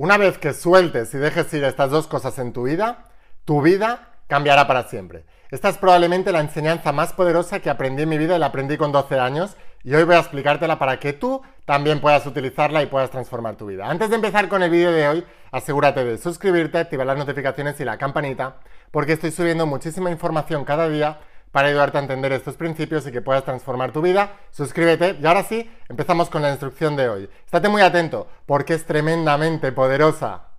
Una vez que sueltes y dejes ir estas dos cosas en tu vida, tu vida cambiará para siempre. Esta es probablemente la enseñanza más poderosa que aprendí en mi vida y la aprendí con 12 años y hoy voy a explicártela para que tú también puedas utilizarla y puedas transformar tu vida. Antes de empezar con el vídeo de hoy, asegúrate de suscribirte, activar las notificaciones y la campanita porque estoy subiendo muchísima información cada día para ayudarte a entender estos principios y que puedas transformar tu vida. Suscríbete y ahora sí, empezamos con la instrucción de hoy. Estate muy atento porque es tremendamente poderosa.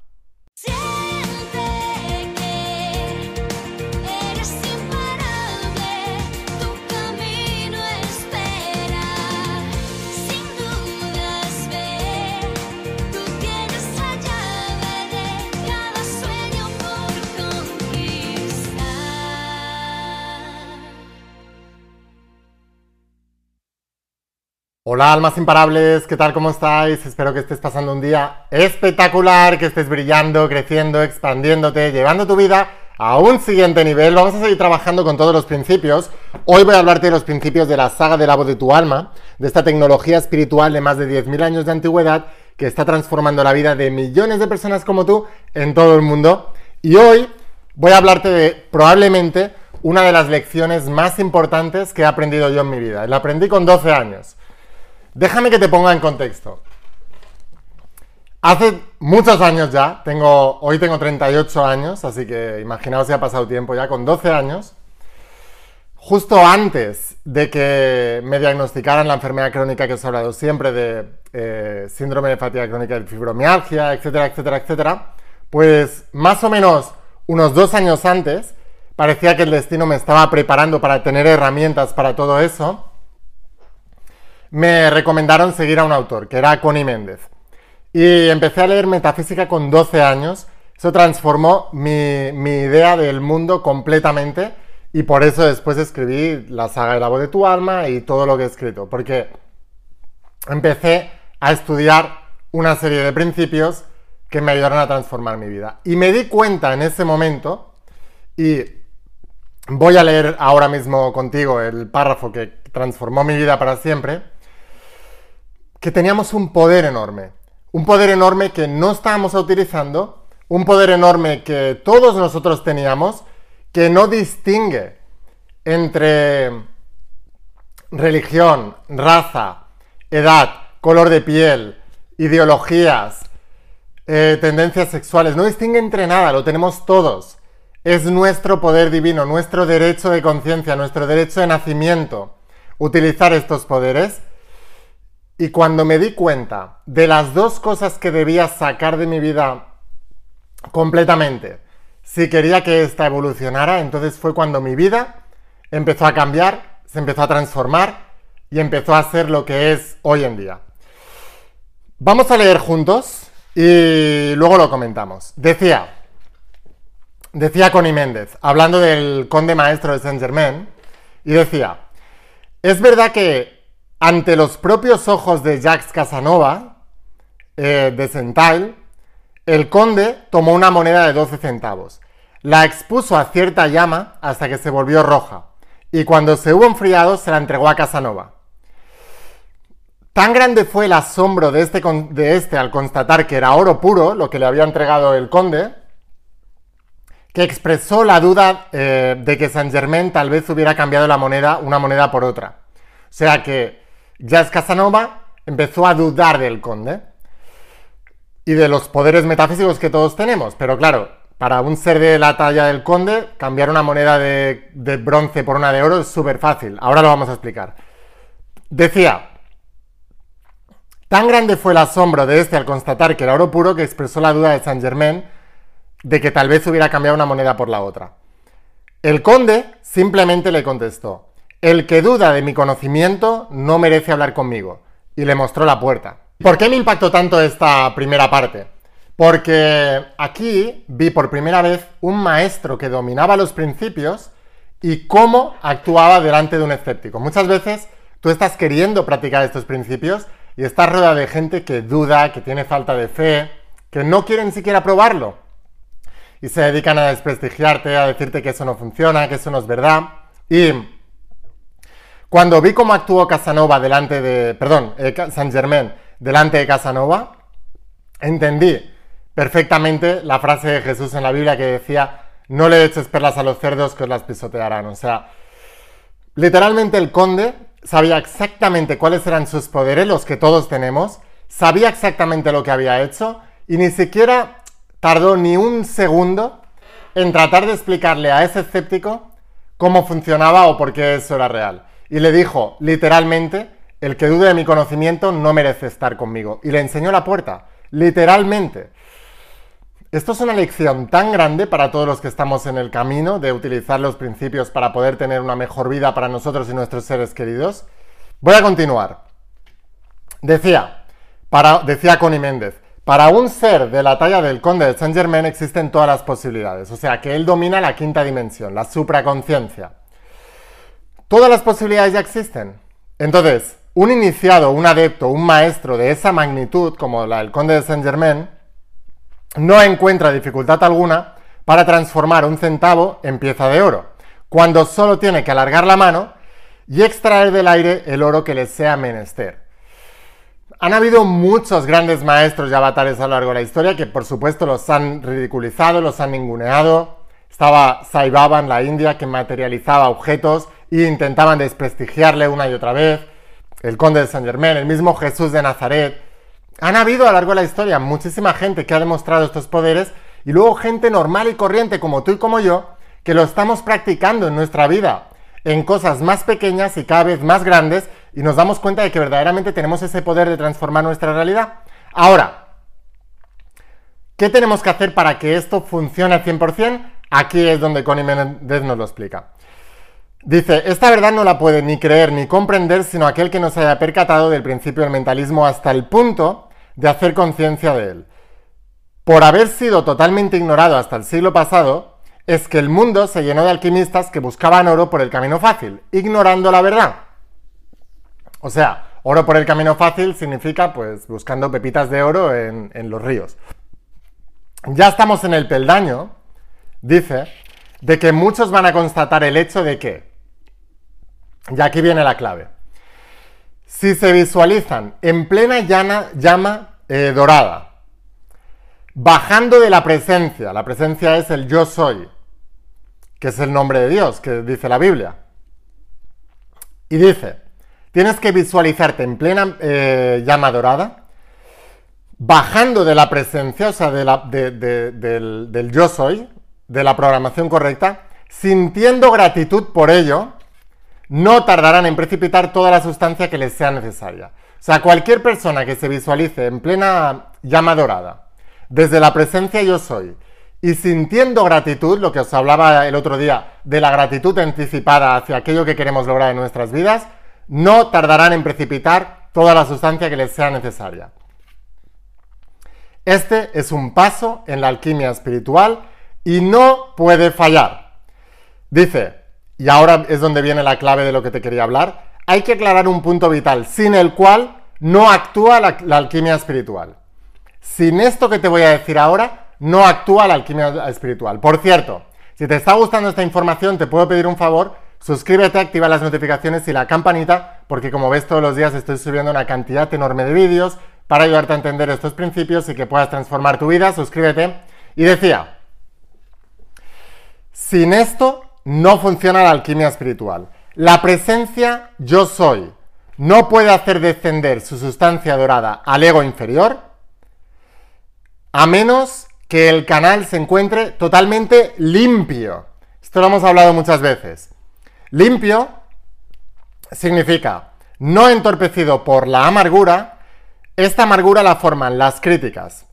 Hola almas imparables, ¿qué tal? ¿Cómo estáis? Espero que estés pasando un día espectacular, que estés brillando, creciendo, expandiéndote, llevando tu vida a un siguiente nivel. Vamos a seguir trabajando con todos los principios. Hoy voy a hablarte de los principios de la saga de la voz de tu alma, de esta tecnología espiritual de más de 10.000 años de antigüedad que está transformando la vida de millones de personas como tú en todo el mundo. Y hoy voy a hablarte de probablemente una de las lecciones más importantes que he aprendido yo en mi vida. La aprendí con 12 años. Déjame que te ponga en contexto. Hace muchos años ya, tengo, hoy tengo 38 años, así que imaginaos si ha pasado tiempo ya, con 12 años, justo antes de que me diagnosticaran la enfermedad crónica que os he hablado siempre de eh, síndrome de fatiga crónica de fibromialgia, etcétera, etcétera, etcétera, pues más o menos unos dos años antes, parecía que el destino me estaba preparando para tener herramientas para todo eso, me recomendaron seguir a un autor, que era Connie Méndez. Y empecé a leer metafísica con 12 años. Eso transformó mi, idea del mundo completamente y por eso después escribí la saga de la voz de tu alma y todo lo que he escrito, porque empecé a estudiar una serie de principios que me ayudaron a transformar mi vida. Y me di cuenta en ese momento, y voy a leer ahora mismo contigo el párrafo que transformó mi vida para siempre, que teníamos un poder enorme. Un poder enorme que no estábamos utilizando, un poder enorme que todos nosotros teníamos, que no distingue entre religión, raza, edad, color de piel, ideologías, eh, tendencias sexuales, no distingue entre nada, lo tenemos todos. Es nuestro poder divino, nuestro derecho de conciencia, nuestro derecho de nacimiento, utilizar estos poderes y cuando me di cuenta de las dos cosas que debía sacar de mi vida completamente, si quería que esta evolucionara, entonces fue cuando mi vida empezó a cambiar, se empezó a transformar y empezó a ser lo que es hoy en día. Vamos a leer juntos y luego lo comentamos. Decía, decía Connie Méndez, hablando del conde maestro de Saint Germain, y decía, es verdad que ante los propios ojos de Jacques Casanova, eh, de Sentail, el conde tomó una moneda de 12 centavos, la expuso a cierta llama hasta que se volvió roja, y cuando se hubo enfriado se la entregó a Casanova. Tan grande fue el asombro de este, de este al constatar que era oro puro lo que le había entregado el conde, que expresó la duda eh, de que Saint Germain tal vez hubiera cambiado la moneda, una moneda por otra. O sea que Jazz Casanova empezó a dudar del conde y de los poderes metafísicos que todos tenemos. Pero claro, para un ser de la talla del conde, cambiar una moneda de, bronce por una de oro es súper fácil. Ahora lo vamos a explicar. Decía, tan grande fue el asombro de este al constatar que era oro puro que expresó la duda de Saint Germain de que tal vez hubiera cambiado una moneda por la otra. El conde simplemente le contestó, el que duda de mi conocimiento no merece hablar conmigo. Y le mostró la puerta. ¿Por qué me impactó tanto esta primera parte? Porque aquí vi por primera vez un maestro que dominaba los principios y cómo actuaba delante de un escéptico. Muchas veces tú estás queriendo practicar estos principios y estás rodeado de gente que duda, que tiene falta de fe, que no quiere ni siquiera probarlo. Y se dedican a desprestigiarte, a decirte que eso no funciona, que eso no es verdad. Y cuando vi cómo actuó Casanova delante de, perdón, eh, Saint Germain delante de Casanova, entendí perfectamente la frase de Jesús en la Biblia que decía, no le eches perlas a los cerdos que os las pisotearán. O sea, literalmente el conde sabía exactamente cuáles eran sus poderes, los que todos tenemos, sabía exactamente lo que había hecho y ni siquiera tardó ni un segundo en tratar de explicarle a ese escéptico cómo funcionaba o por qué eso era real. Y le dijo, literalmente, el que dude de mi conocimiento no merece estar conmigo. Y le enseñó la puerta, literalmente. Esto es una lección tan grande para todos los que estamos en el camino de utilizar los principios para poder tener una mejor vida para nosotros y nuestros seres queridos. Voy a continuar. Decía, decía Connie Méndez, para un ser de la talla del conde de Saint Germain existen todas las posibilidades, o sea que él domina la quinta dimensión, la supraconciencia. Todas las posibilidades ya existen. Entonces, un iniciado, un adepto, un maestro de esa magnitud, como la del conde de Saint Germain, no encuentra dificultad alguna para transformar un centavo en pieza de oro, cuando solo tiene que alargar la mano y extraer del aire el oro que le sea menester. Han habido muchos grandes maestros y avatares a lo largo de la historia que por supuesto los han ridiculizado, los han ninguneado. Estaba Sai Baba en la India que materializaba objetos e intentaban desprestigiarle una y otra vez. El conde de Saint Germain, el mismo Jesús de Nazaret, han habido a lo largo de la historia muchísima gente que ha demostrado estos poderes y luego gente normal y corriente como tú y como yo que lo estamos practicando en nuestra vida en cosas más pequeñas y cada vez más grandes y nos damos cuenta de que verdaderamente tenemos ese poder de transformar nuestra realidad. Ahora, ¿qué tenemos que hacer para que esto funcione al 100%? Aquí es donde Connie Méndez nos lo explica. Dice, esta verdad no la puede ni creer ni comprender sino aquel que no se haya percatado del principio del mentalismo hasta el punto de hacer conciencia de él. Por haber sido totalmente ignorado hasta el siglo pasado, es que el mundo se llenó de alquimistas que buscaban oro por el camino fácil, ignorando la verdad. O sea, oro por el camino fácil significa pues buscando pepitas de oro en, en los ríos. Ya estamos en el peldaño, dice, de que muchos van a constatar el hecho de que y aquí viene la clave. Si se visualizan en plena llama eh, dorada, bajando de la presencia, la presencia es el yo soy, que es el nombre de Dios, que dice la Biblia. Y dice, tienes que visualizarte en plena eh, llama dorada, bajando de la presencia, o sea, del, del yo soy, de la programación correcta, sintiendo gratitud por ello, no tardarán en precipitar toda la sustancia que les sea necesaria. O sea, cualquier persona que se visualice en plena llama dorada, desde la presencia yo soy, y sintiendo gratitud, lo que os hablaba el otro día de la gratitud anticipada hacia aquello que queremos lograr en nuestras vidas, no tardarán en precipitar toda la sustancia que les sea necesaria. Este es un paso en la alquimia espiritual y no puede fallar. Dice, y ahora es donde viene la clave de lo que te quería hablar, hay que aclarar un punto vital, sin el cual no actúa la, alquimia espiritual. Sin esto que te voy a decir ahora, no actúa la alquimia espiritual. Por cierto, si te está gustando esta información, te puedo pedir un favor, suscríbete, activa las notificaciones y la campanita, porque como ves todos los días estoy subiendo una cantidad enorme de vídeos para ayudarte a entender estos principios y que puedas transformar tu vida, suscríbete. Y decía, sin esto no funciona la alquimia espiritual. La presencia yo soy no puede hacer descender su sustancia dorada al ego inferior a menos que el canal se encuentre totalmente limpio. Esto lo hemos hablado muchas veces. Limpio significa no entorpecido por la amargura. Esta amargura la forman las críticas,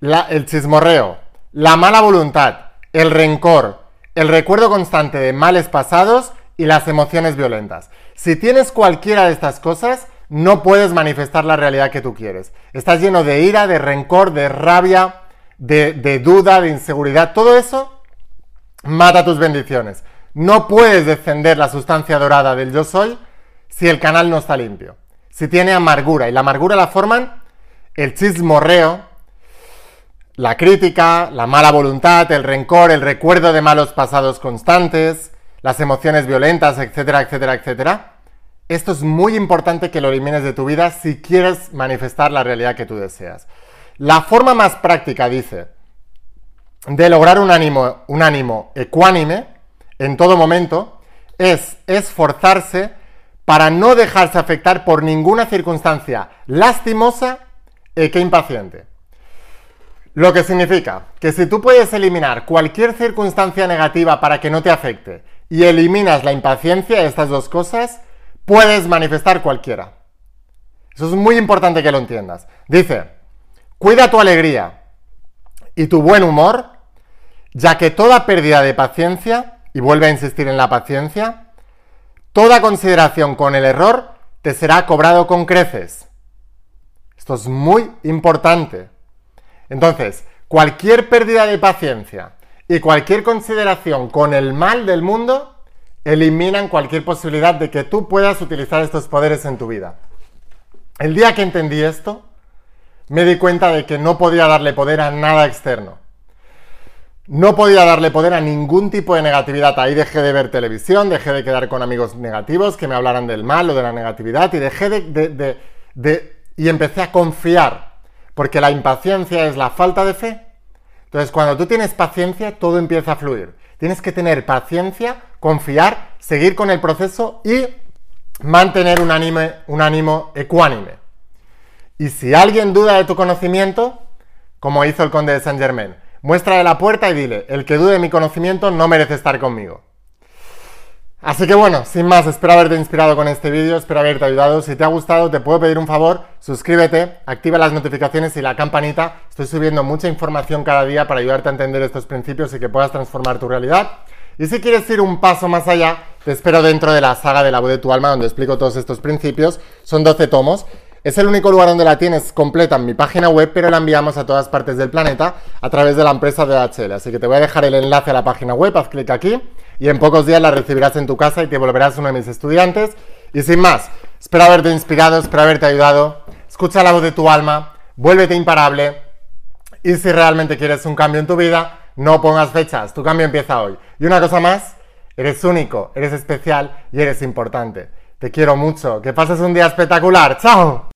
el chismorreo, la mala voluntad, el rencor, el recuerdo constante de males pasados y las emociones violentas. Si tienes cualquiera de estas cosas, no puedes manifestar la realidad que tú quieres. Estás lleno de ira, de rencor, de rabia, de, duda, de inseguridad. Todo eso mata tus bendiciones. No puedes descender la sustancia dorada del yo soy si el canal no está limpio. Si tiene amargura. Y la amargura la forman el chismorreo, la crítica, la mala voluntad, el rencor, el recuerdo de malos pasados constantes, las emociones violentas, etcétera, etcétera, etcétera. Esto es muy importante que lo elimines de tu vida si quieres manifestar la realidad que tú deseas. La forma más práctica, dice, de lograr un ánimo, un ánimo ecuánime en todo momento es esforzarse para no dejarse afectar por ninguna circunstancia lastimosa e que impaciente. Lo que significa que si tú puedes eliminar cualquier circunstancia negativa para que no te afecte y eliminas la impaciencia, estas dos cosas, puedes manifestar cualquiera. Eso es muy importante que lo entiendas. Dice, cuida tu alegría y tu buen humor, ya que toda pérdida de paciencia, y vuelve a insistir en la paciencia, toda consideración con el error te será cobrado con creces. Esto es muy importante. Entonces, cualquier pérdida de paciencia y cualquier consideración con el mal del mundo eliminan cualquier posibilidad de que tú puedas utilizar estos poderes en tu vida. El día que entendí esto, me di cuenta de que no podía darle poder a nada externo. No podía darle poder a ningún tipo de negatividad. Ahí dejé de ver televisión, dejé de quedar con amigos negativos que me hablaran del mal o de la negatividad y dejé de, de y empecé a confiar porque la impaciencia es la falta de fe. Entonces, cuando tú tienes paciencia, todo empieza a fluir. Tienes que tener paciencia, confiar, seguir con el proceso y mantener un, un ánimo ecuánime. Y si alguien duda de tu conocimiento, como hizo el conde de Saint Germain, muéstrale la puerta y dile, el que dude de mi conocimiento no merece estar conmigo. Así que bueno, sin más, espero haberte inspirado con este vídeo, espero haberte ayudado. Si te ha gustado, te puedo pedir un favor, suscríbete, activa las notificaciones y la campanita. Estoy subiendo mucha información cada día para ayudarte a entender estos principios y que puedas transformar tu realidad. Y si quieres ir un paso más allá, te espero dentro de la saga de la voz de tu alma, donde explico todos estos principios. Son 12 tomos. Es el único lugar donde la tienes completa en mi página web, pero la enviamos a todas partes del planeta a través de la empresa DHL. Así que te voy a dejar el enlace a la página web, haz clic aquí y en pocos días la recibirás en tu casa y te volverás uno de mis estudiantes. Y sin más, espero haberte inspirado, espero haberte ayudado. Escucha la voz de tu alma, vuélvete imparable y si realmente quieres un cambio en tu vida, no pongas fechas, tu cambio empieza hoy. Y una cosa más, eres único, eres especial y eres importante. Te quiero mucho, que pases un día espectacular. ¡Chao!